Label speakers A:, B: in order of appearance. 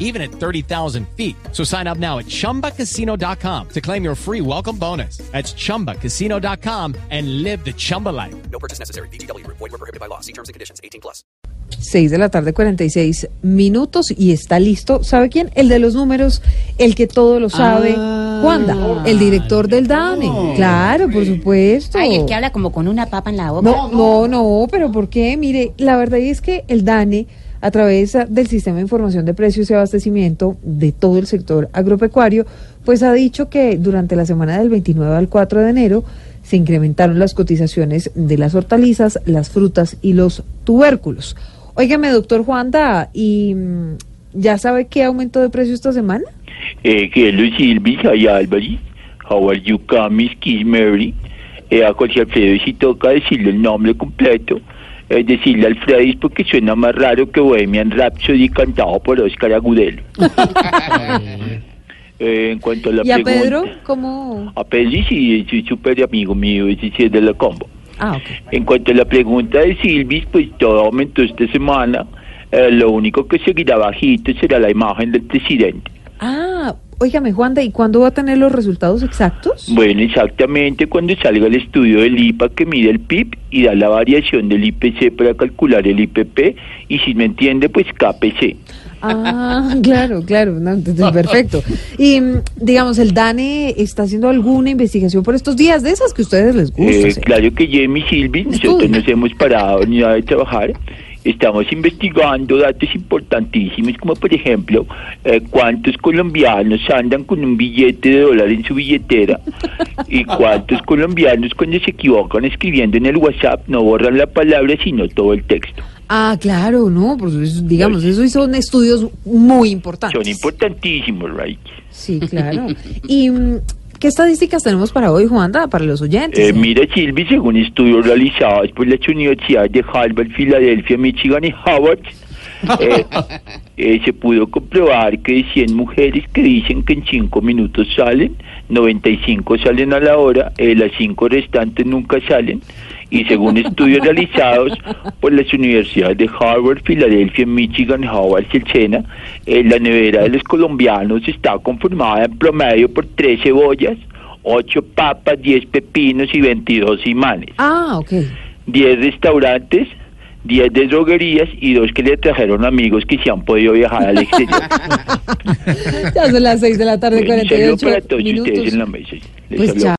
A: even at 30,000 feet. So sign up now at chumbacasino.com to claim your free welcome bonus. That's chumbacasino.com and live the Chumba life.
B: No purchase necessary. BGW. Void were prohibited by law. See terms and conditions. 18 plus.
C: 6 de la tarde, 46 minutos y está listo. ¿Sabe quién? El de los números, el que todo lo sabe. Juanda, el director del DANE. Claro, por supuesto.
D: Ay, el que habla como con una papa en la boca.
C: No, no, no, pero ¿por qué? Mire, la verdad es que el DANE, a través del Sistema de Información de Precios y Abastecimiento de todo el sector agropecuario, pues ha dicho que durante la semana del 29 al 4 de enero se incrementaron las cotizaciones de las hortalizas, las frutas y los tubérculos. Óigame, doctor Juanda, ¿y mm, ya sabe qué aumento de precio esta semana?
E: Eh, hello Silvi, soy Álvarez. How are you, Miss Kiss Mary? Eh, a Alfredo si toca decirle el nombre completo. Es decirle Alfredis porque suena más raro que Bohemian Rhapsody cantado por Oscar Agudelo. Eh, en cuanto a la
C: ¿Y a
E: pregunta...
C: Pedro? ¿Cómo?
E: A Pedro sí, es súper amigo mío, ese sí es de la combo.
C: Ah.
E: En cuanto a la pregunta de Silvis, pues todo aumentó esta semana. Eh, lo único que seguirá bajito será la imagen del presidente.
C: Óigame, Juanda, ¿y cuándo va a tener los resultados exactos?
E: Bueno, exactamente cuando salga el estudio del IPA que mide el PIB y da la variación del IPC para calcular el IPP y si me entiende, pues KPC.
C: Ah, claro, claro, no, entonces, perfecto. Y mm, digamos, el DANE está haciendo alguna investigación por estos días de esas que a ustedes les gusta.
E: Eh, claro que Jamie Silvi, nosotros nos hemos parado ni nada de trabajar. Estamos investigando datos importantísimos, como por ejemplo, eh, cuántos colombianos andan con un billete de dólar en su billetera y cuántos colombianos cuando se equivocan escribiendo en el WhatsApp no borran la palabra sino todo el texto.
C: Ah, claro, no, pues digamos, eso son estudios muy importantes.
E: Son importantísimos, right?
C: Sí, claro. ¿Y mm, qué estadísticas tenemos para hoy, Juanda, para los oyentes?
E: Eh, mira, Silvi, según estudios realizados por las universidades de Harvard, Filadelfia, Michigan y Howard, eh, eh, se pudo comprobar que de 100 mujeres que dicen que en 5 minutos salen, 95 salen a la hora, eh, las 5 restantes nunca salen. Y según estudios realizados por las universidades de Harvard, Filadelfia, Michigan, Howard y el Sena, eh, la nevera de los colombianos está conformada en promedio por 3 cebollas, 8 papas, 10 pepinos y 22 imanes.
C: Ah, ok.
E: 10 restaurantes, 10 de droguerías y dos que le trajeron amigos que se han podido viajar al exterior.
C: Ya son las seis de la tarde,
E: Bueno, un saludo
C: 48
E: para todos
C: minutos.
E: ustedes en la mesa. Les
C: Pues.